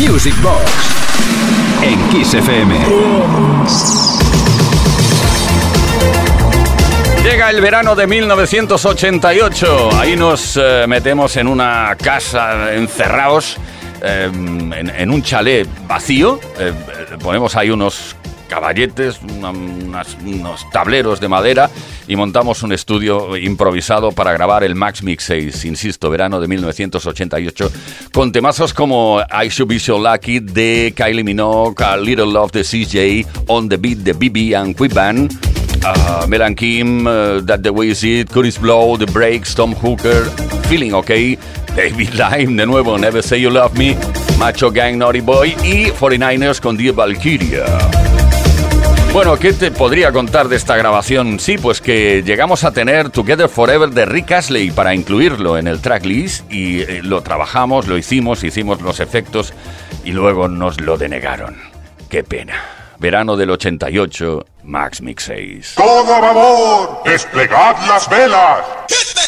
Music Box en Kiss FM. Llega el verano de 1988. Ahí nos eh, metemos en una casa encerrados, eh, en, un chalet vacío. Eh, ponemos ahí unos caballetes, unos tableros de madera y montamos un estudio improvisado para grabar el Max Mix 6, insisto, verano de 1988, con temazos como I Should Be So Lucky de Kylie Minogue, A Little Love de CJ, On The Beat de BB and Quick Band, uh, Melan Kim, uh, That The Way Is It, Curtis Blow, The Breaks, Tom Hooker, Feeling OK, David Lime de nuevo, Never Say You Love Me, Macho Gang Naughty Boy y 49ers con The Valkyria. Bueno, ¿qué te podría contar de esta grabación? Sí, pues que llegamos a tener Together Forever de Rick Astley para incluirlo en el tracklist y eh, lo trabajamos, lo hicimos, hicimos los efectos y luego nos lo denegaron. Qué pena. Verano del 88, Max Mix 6. ¡Todo a ¡Desplegad las velas!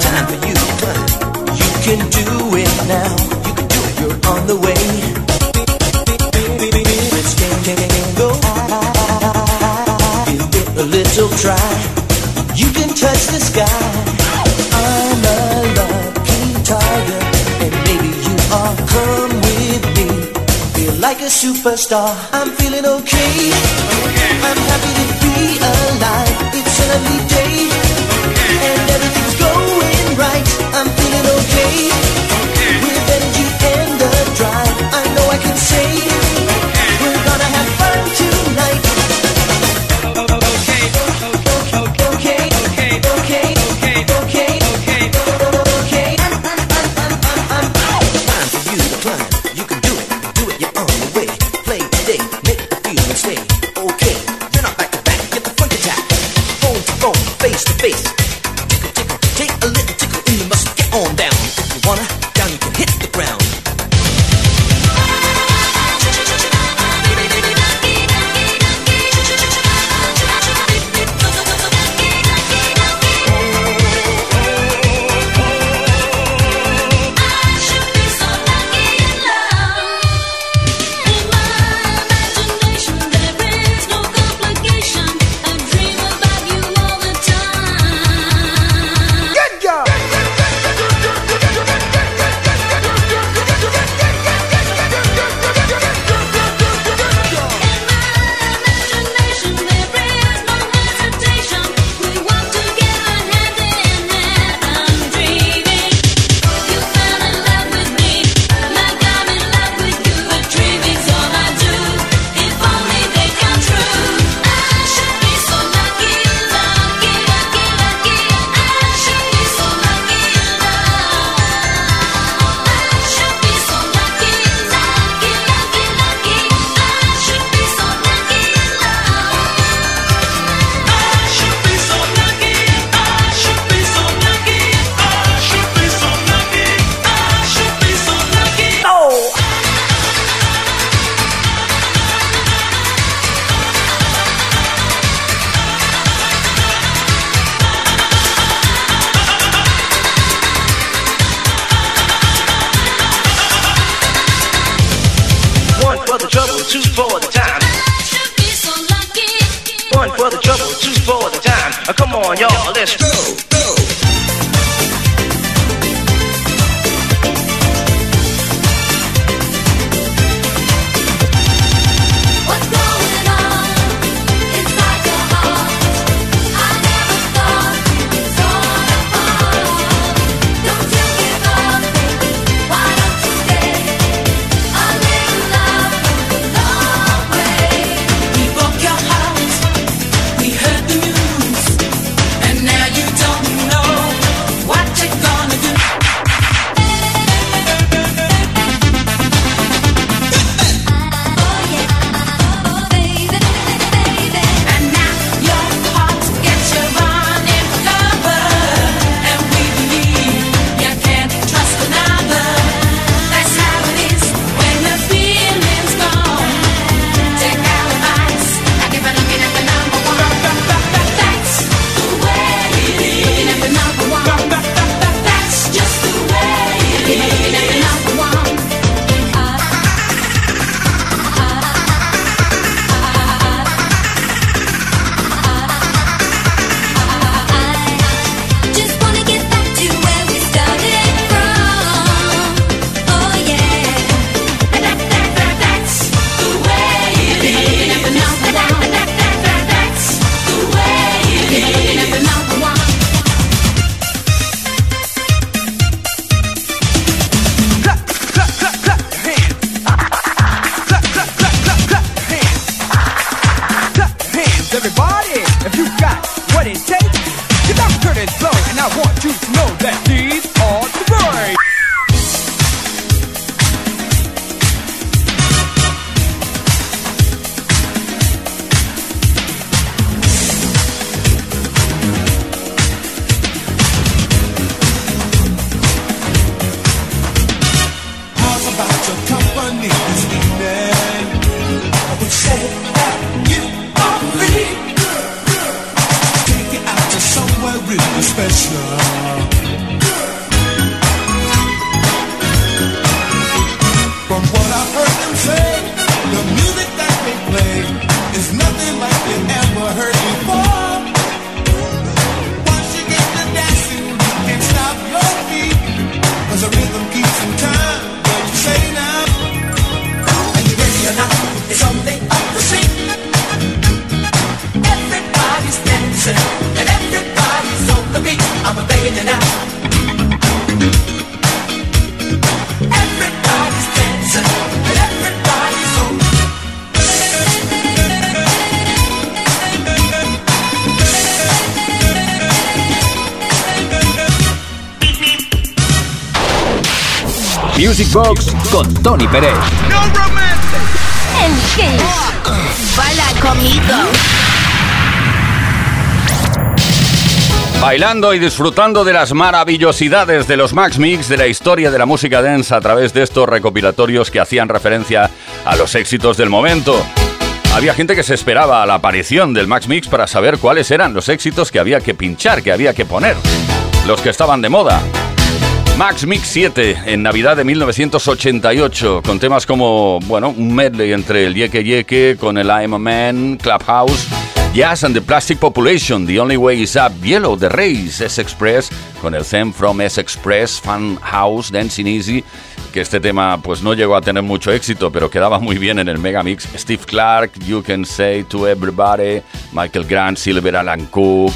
time for you. You can do it now. You can do it. You're on the way. Let's game, game, game, go. Give it a little try. You can touch the sky. I'm a lucky tiger, and maybe you are. Come with me. Feel like a superstar. I'm feeling okay. I'm happy to be alive. It's a lovely day, and everything. I'm feeling okay. Tony Pérez. En Kiss. Baila conmigo. Bailando y disfrutando de las maravillosidades de los Max Mix de la historia de la música dance a través de estos recopilatorios que hacían referencia a los éxitos del momento. Había gente que se esperaba a la aparición del Max Mix para saber cuáles eran los éxitos que había que pinchar, que había que poner, los que estaban de moda. Max Mix 7 en Navidad de 1988, con temas como, bueno, un medley entre el Yeke Yeke con el I'm a Man, Clubhouse, Jazz and the Plastic Population, The Only Way Is Up, Yellow, The Rays, S-Express, con el theme from S-Express, Fun House, Dancing Easy, que este tema pues no llegó a tener mucho éxito, pero quedaba muy bien en el Megamix. Steve Clark, You Can Say to Everybody, Michael Grant, Silver Alan Cook,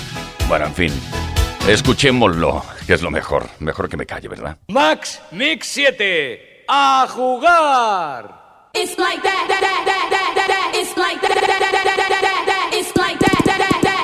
bueno, en fin. Escuchémoslo, que es lo mejor. Mejor que me calle, ¿verdad? Max Mix 7. ¡A jugar! It's like that, that, that, that, that, that, that. It's like that, that, that, that, that, that, that, that. It's like that, that, that, that,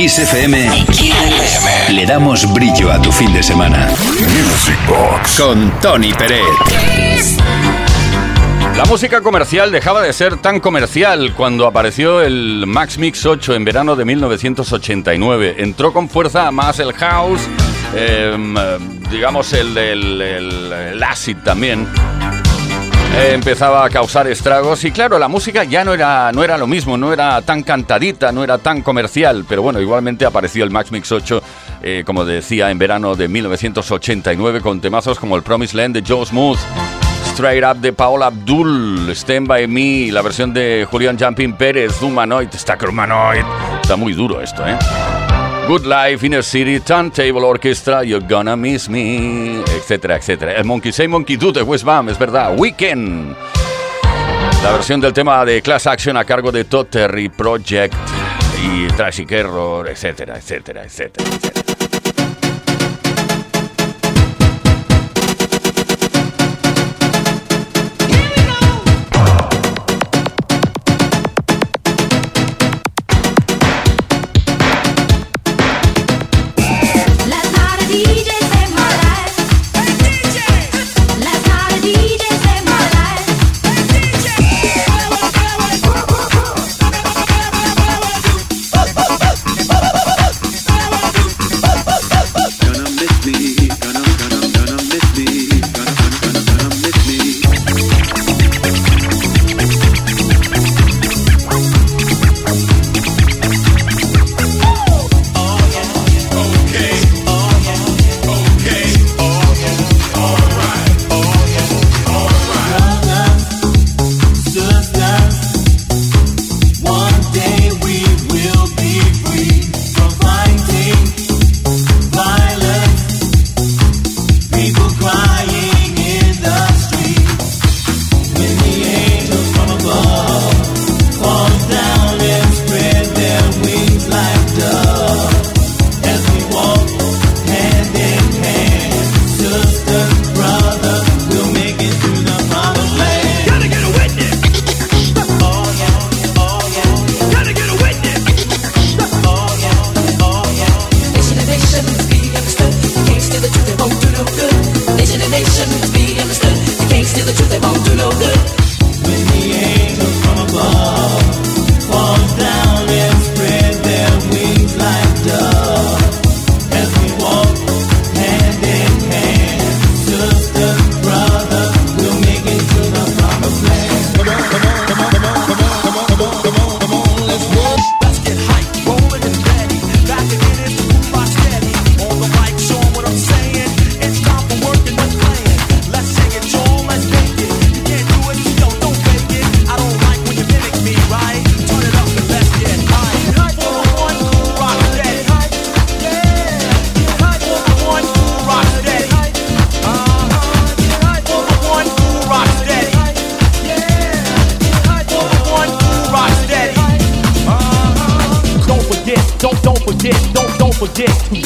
En Kiss FM le damos brillo a tu fin de semana. Music Box. Con Tony Peret. La música comercial dejaba de ser tan comercial cuando apareció el Max Mix 8 en verano de 1989. Entró con fuerza más el house, em, eh, digamos el, el- el- el acid también. Eh, empezaba a causar estragos y claro, la música ya no era, no era lo mismo, no era tan cantadita, no era tan comercial, pero bueno, igualmente apareció el Max Mix 8, eh, como decía, en verano de 1989 con temazos como el Promised Land de Joe Smooth, Straight Up de Paola Abdul, Stand By Me, la versión de Julián Jumping Pérez, Humanoid, Stacker Humanoid, está muy duro esto, ¿eh? Good Life, Inner City, Turntable Orchestra, You're Gonna Miss Me, etcétera, etcétera. El Monkey Say Monkey Do de West Bam, es verdad. Weekend. La versión del tema de Class Action a cargo de Todd Terry Project y Trashy Error, etcétera, etcétera, etcétera, etcétera.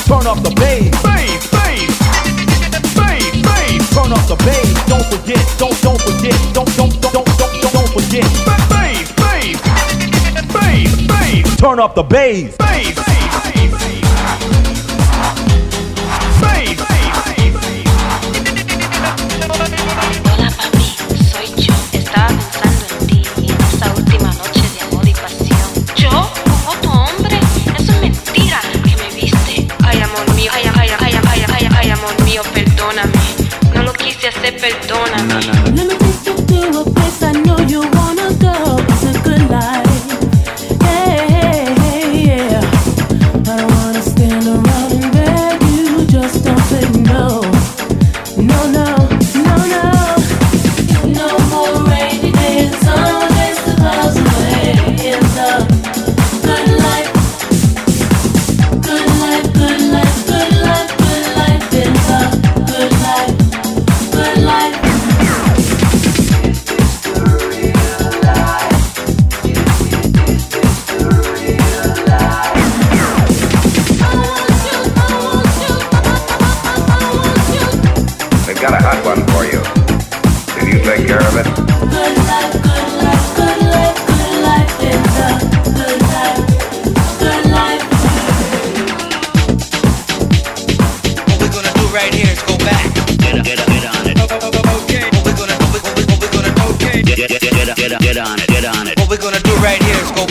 Turn up the bass. Bass, bass. Bass, bass. Turn up the bass. Don't forget, don't don't forget, don't don't don't don't don't, don't forget. Bass, bass. Bass, bass. Turn up the bass. Bass.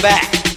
Back.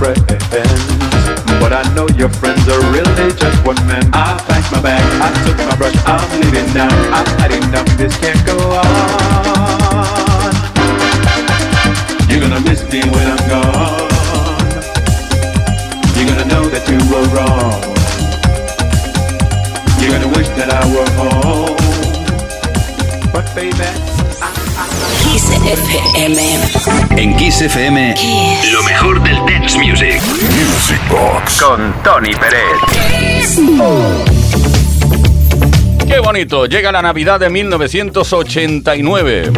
Friends, but I know your friends are really just one man. I packed my bag, I took my brush, I'm leaving now. I've had enough, this can't go on. You're gonna miss me when I'm gone. You're gonna know that you were wrong. You're gonna wish that I were home. But baby, FM. En Kiss FM, lo mejor del dance music. Music Box. Con Tony Pérez. Qué bonito, llega la Navidad de 1989.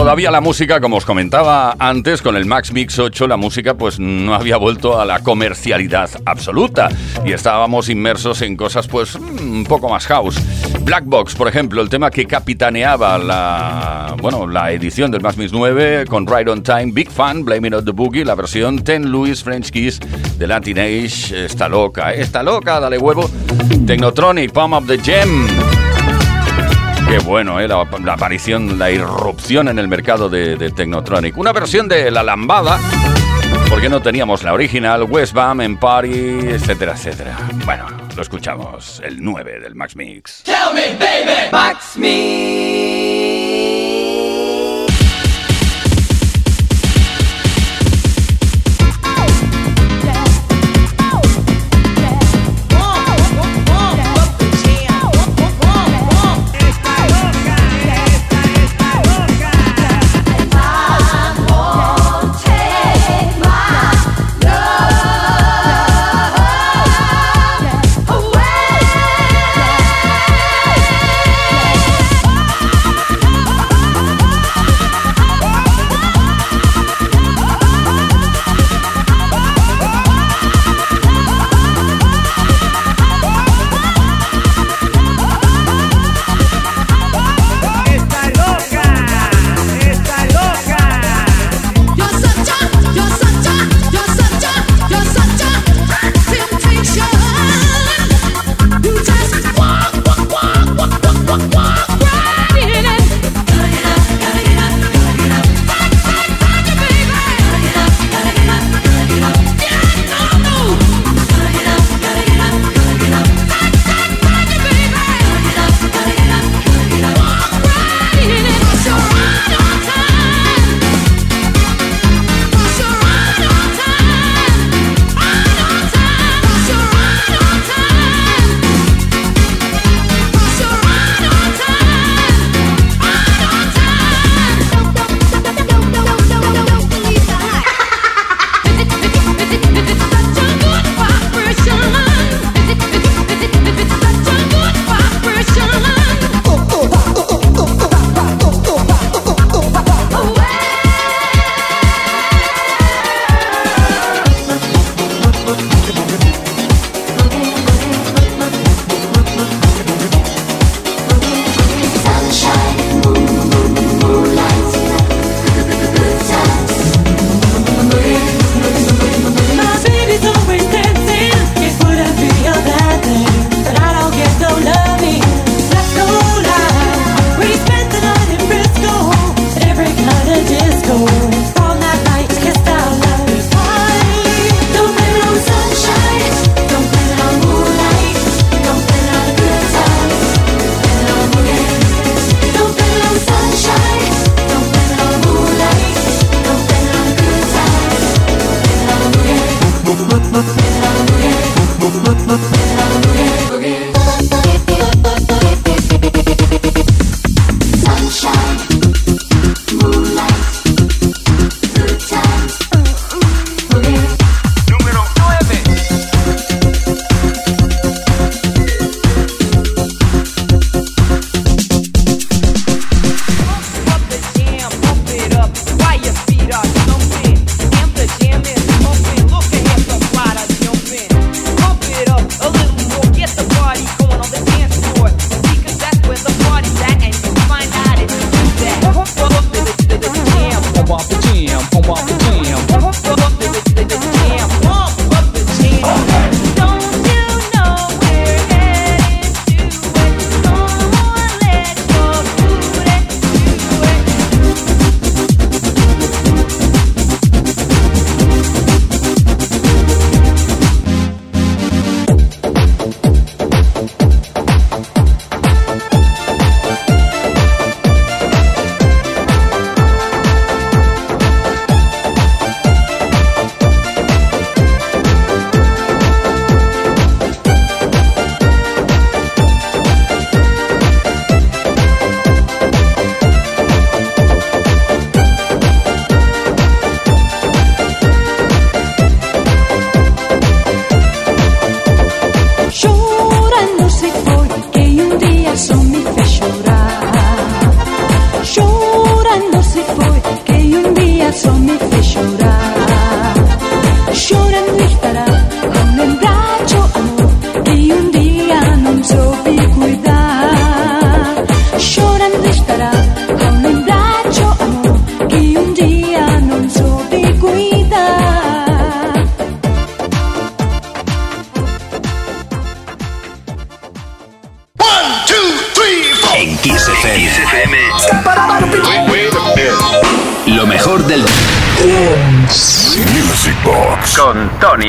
Todavía la música, como os comentaba antes, con el Max Mix 8, la música pues no había vuelto a la comercialidad absoluta y estábamos inmersos en cosas pues un poco más house. Black Box, por ejemplo, el tema que capitaneaba la, bueno, la edición del Max Mix 9 con Right on Time, Big Fan, Blaming on the Boogie, la versión Ten Louis French Kiss de Latin Age, está loca, está loca, dale huevo. Technotronic, Palm of the Gem. Qué bueno, ¿eh? la, aparición, la irrupción en el mercado de, de Technotronic. Una versión de La Lambada, porque no teníamos la original, West Bam, en Party, etcétera, etcétera. Bueno, lo escuchamos, el 9 del Max Mix. Tell me, baby. Max me.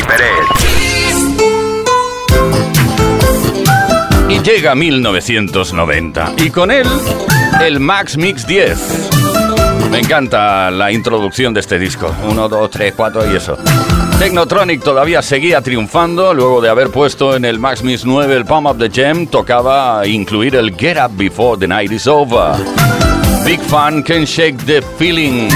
Pérez. Y llega 1990 y con él el Max Mix 10. Me encanta la introducción de este disco. 1, 2, 3, 4 y eso. Technotronic todavía seguía triunfando luego de haber puesto en el Max Mix 9 el Palm of the Gem. Tocaba incluir el Get Up Before the Night is Over. Big Fan Can Shake the Feeling.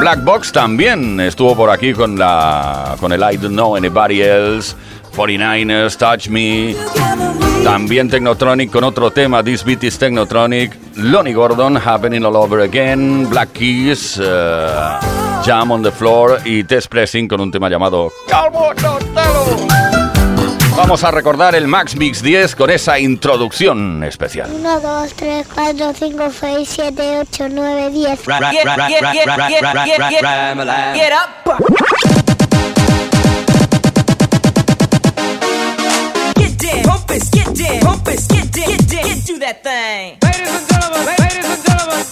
Black Box también estuvo por aquí con la con el I Don't Know Anybody Else, 49ers, Touch Me. También Technotronic con otro tema, This Beat is Technotronic. Lonnie Gordon, Happening All Over Again. Black Keys, eh, Jam on the Floor. Y Test Pressing con un tema llamado Calvo. Vamos a recordar el Max Mix 10 con esa introducción especial. 1, 2, 3, 4, 5, 6, 7, 8, 9, 10. Ladies and gentlemen, ladies and gentlemen.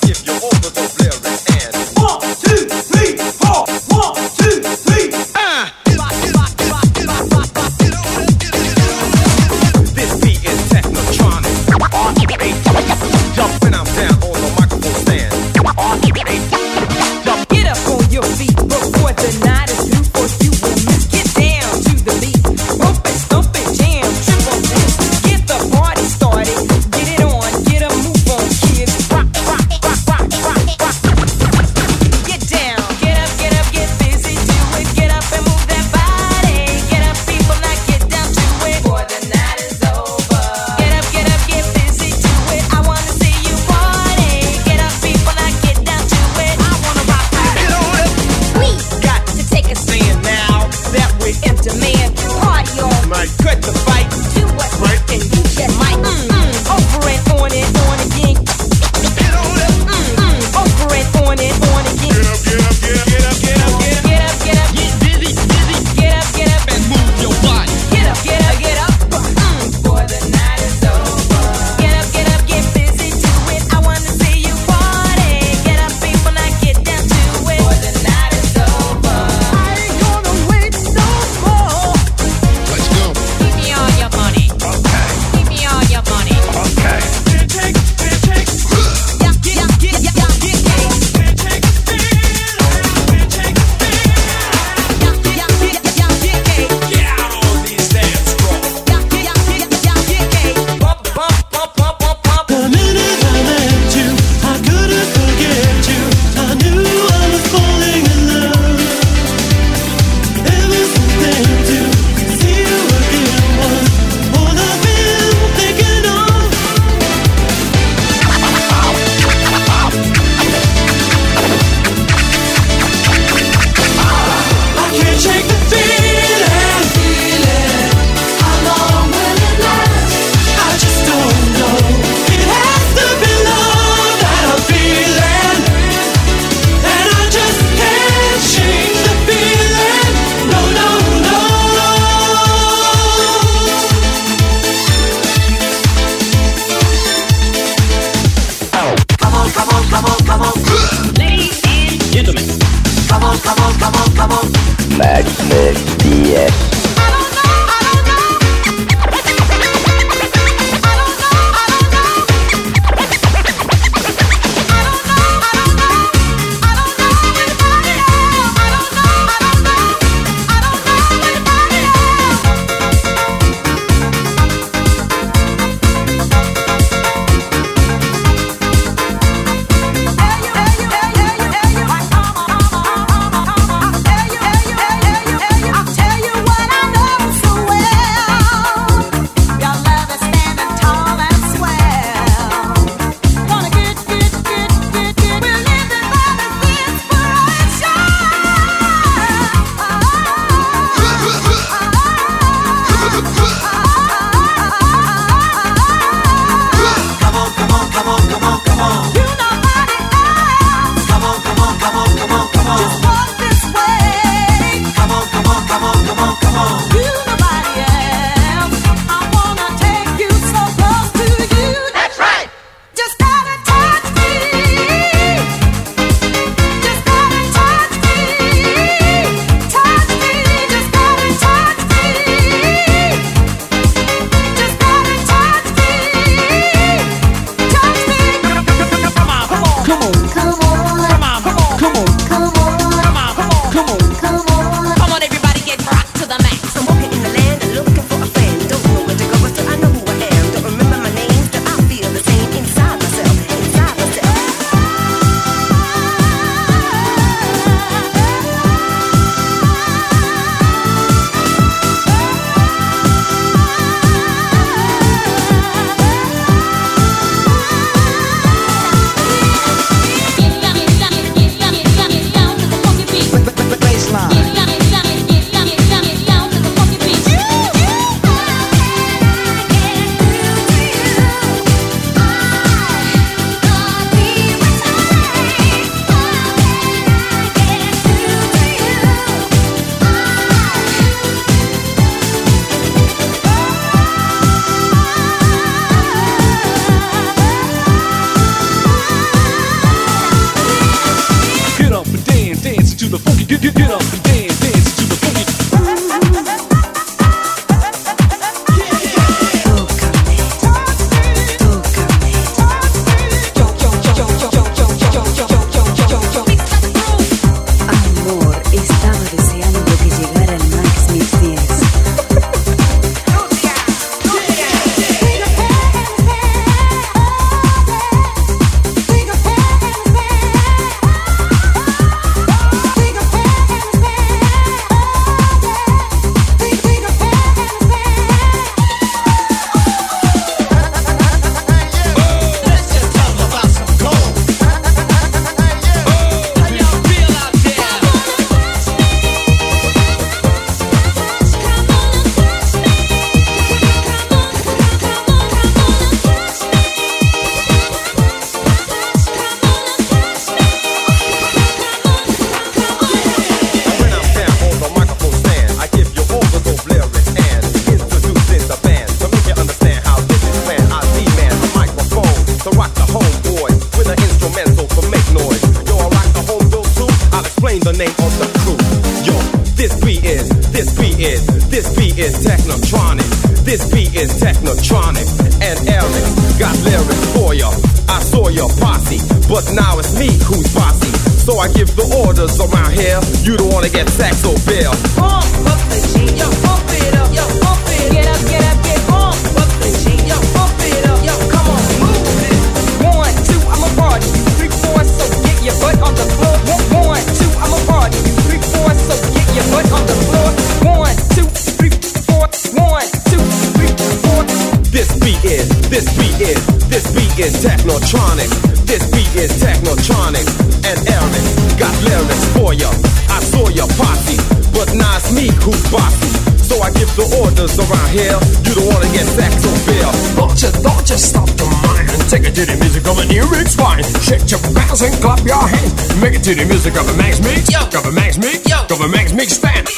Orders around here. You don't wanna get sex or bill. Don't you, don't you stop the mind and take it to the music of a new Rick's fine. Shake your bounce and clap your hands. Make it to the music of a Max Mix. Of a Max Mix. Of a Max Mix stand.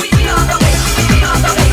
I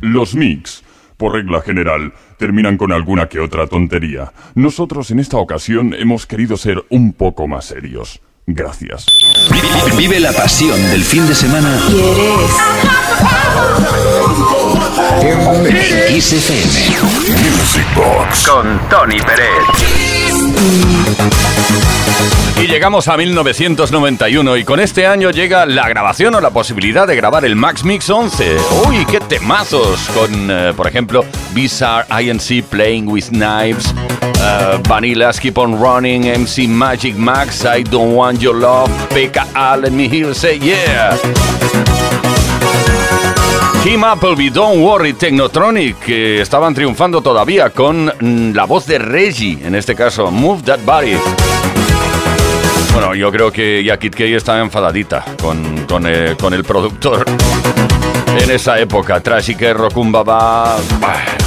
Los mix, por regla general, terminan con alguna que otra tontería. Nosotros en esta ocasión hemos querido ser un poco más serios. Gracias. Vive la pasión del fin de semana en. Music Box. Con Tony Pérez. Y llegamos a 1991 y con este año llega la grabación o la posibilidad de grabar el Max Mix 11. ¡Uy, qué temazos! Con, eh, por ejemplo, Bizarre INC Playing with Knives, eh, Vanillas Keep on Running, MC Magic Max, I Don't Want Your Love, PKA Let Me Hear Say Yeah. Kim Appleby, Don't Worry, Technotronic, que estaban triunfando todavía con mm, la voz de Reggie, en este caso, Move That Body. Bueno, yo creo que ya Kid K estaba enfadadita con, eh, con, el productor en esa época. Trashy que Rokumbaba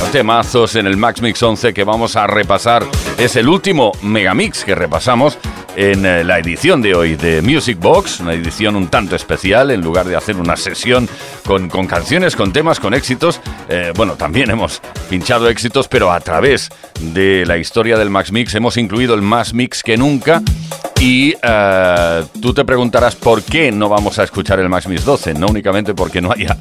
temazos en el Max Mix 11 que vamos a repasar. Es el último megamix que repasamos en eh, la edición de hoy de Music Box, una edición un tanto especial, en lugar de hacer una sesión con, con canciones, con temas, con éxitos, eh, bueno, también hemos pinchado éxitos, pero a través de la historia del Max Mix hemos incluido el más mix que nunca. Y uh, tú te preguntarás por qué no vamos a escuchar el Max Mix 12, no únicamente porque no haya,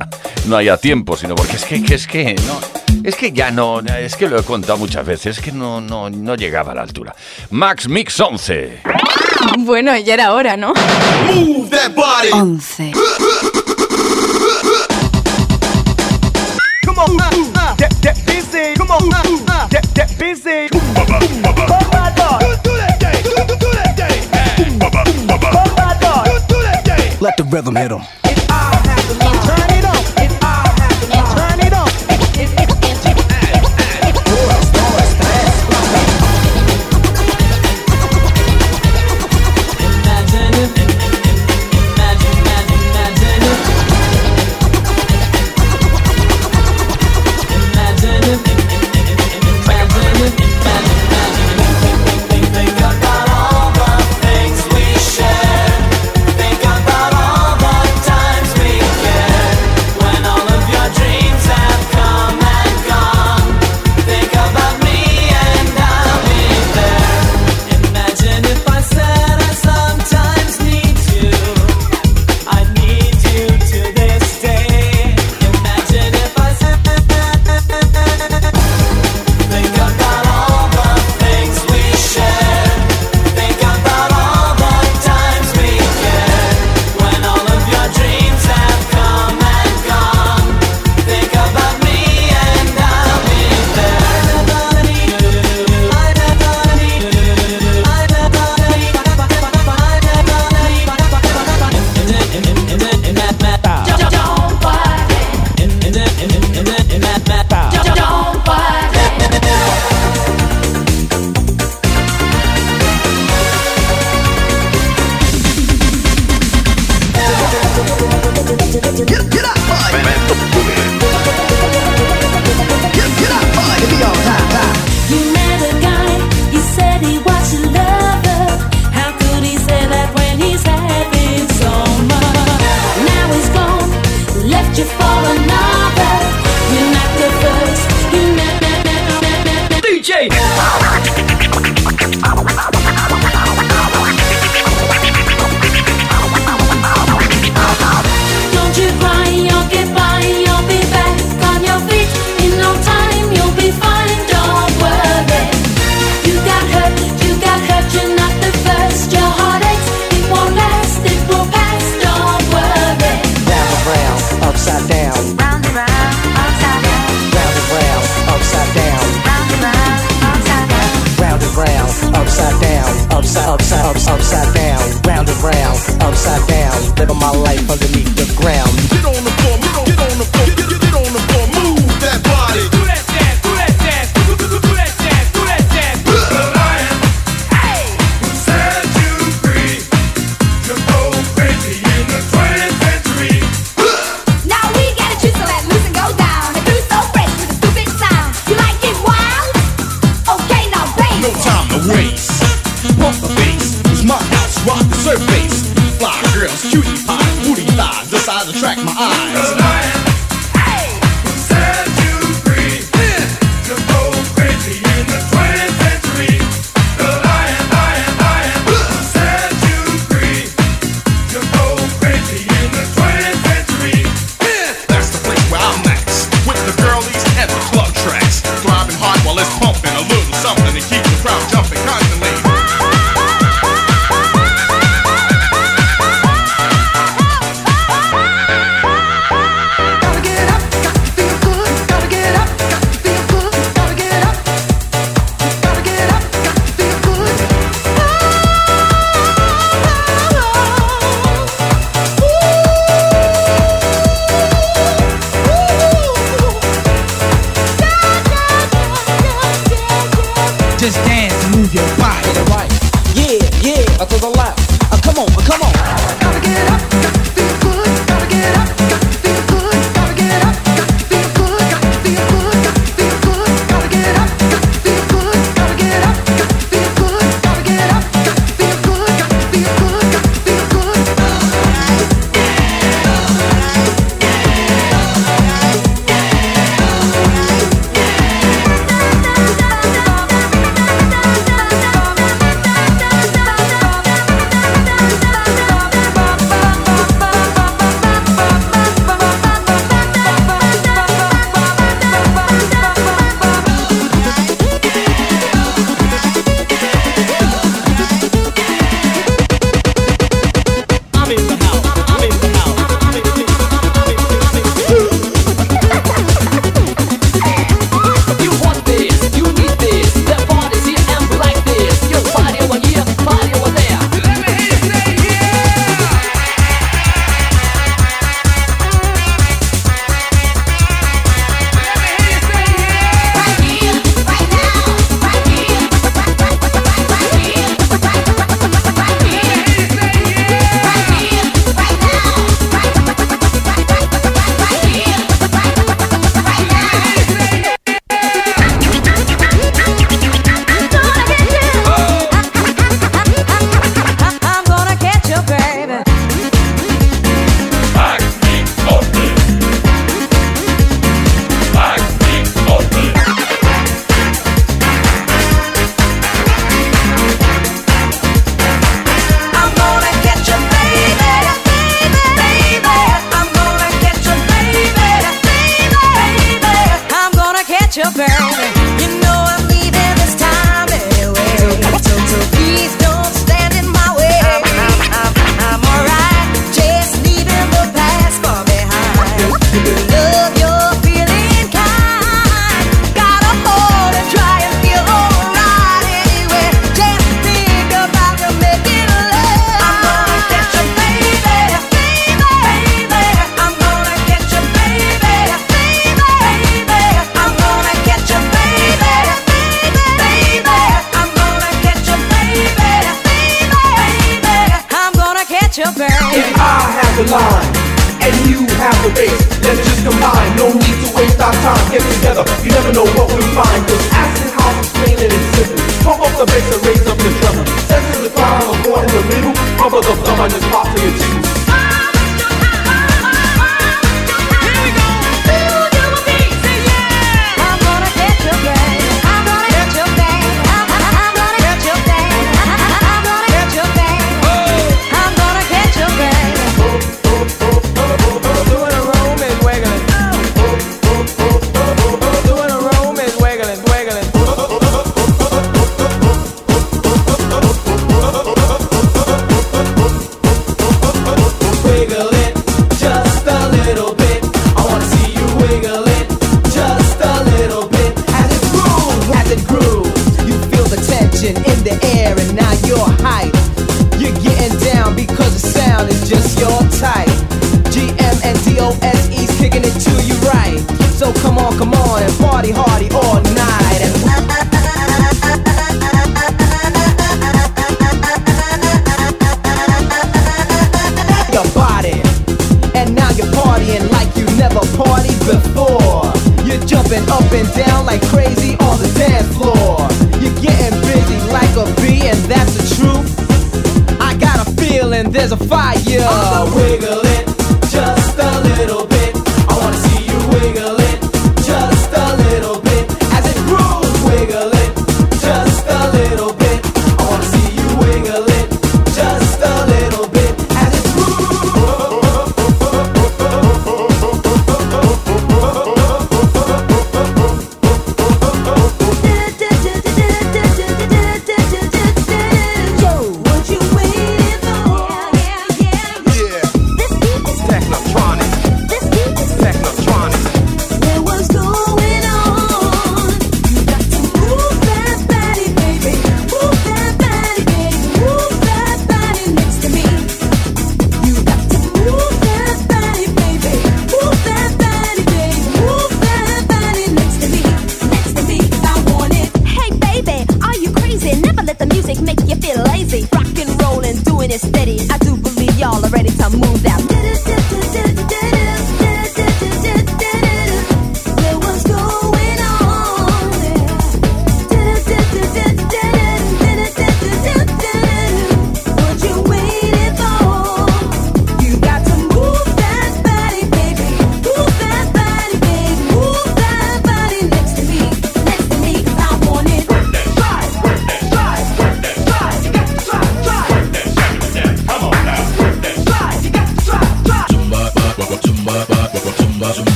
no haya tiempo, sino porque es que, que es que, no, es que ya no, es que lo he contado muchas veces, es que no, no, no llegaba a la altura. Max Mix 11. Bueno, ya era hora, ¿no? Move that body. 11. Come on, ah, get, busy. Come on, ah, get busy. Let the rhythm hit 'em. and then and then and then and then and face. Fly girls, cutie pie, booty thighs, the size attract my eyes. the line, and you have the base. Let's just combine, no need to waste our time. Get together, you never know what we'll find. Cause acid house is plain and it's simple. Pump up the bass and raise up the treble. to the crowd, the in the middle. Pump up the thumb on this pop to your teeth. there's a fire.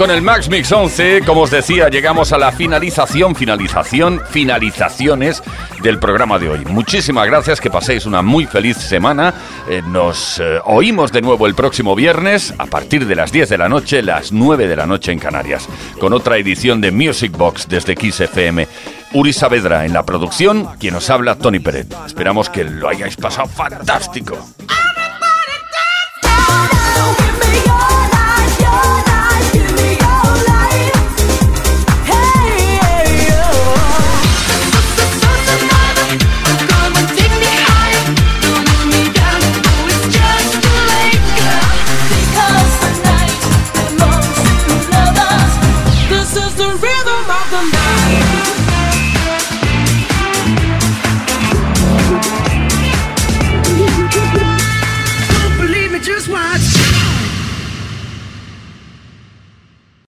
Max Mix 11, como os decía, llegamos a la finalización, finalización, finalizaciones del programa de hoy. Muchísimas gracias, que paséis una muy feliz semana. Eh, nos eh, oímos de nuevo el próximo viernes a partir de las 10 de la noche, las 9 de la noche en Canarias, con otra edición de Music Box desde Kiss FM. Uri Saavedra en la producción, quien os habla, Tony Peret. Esperamos que lo hayáis pasado fantástico.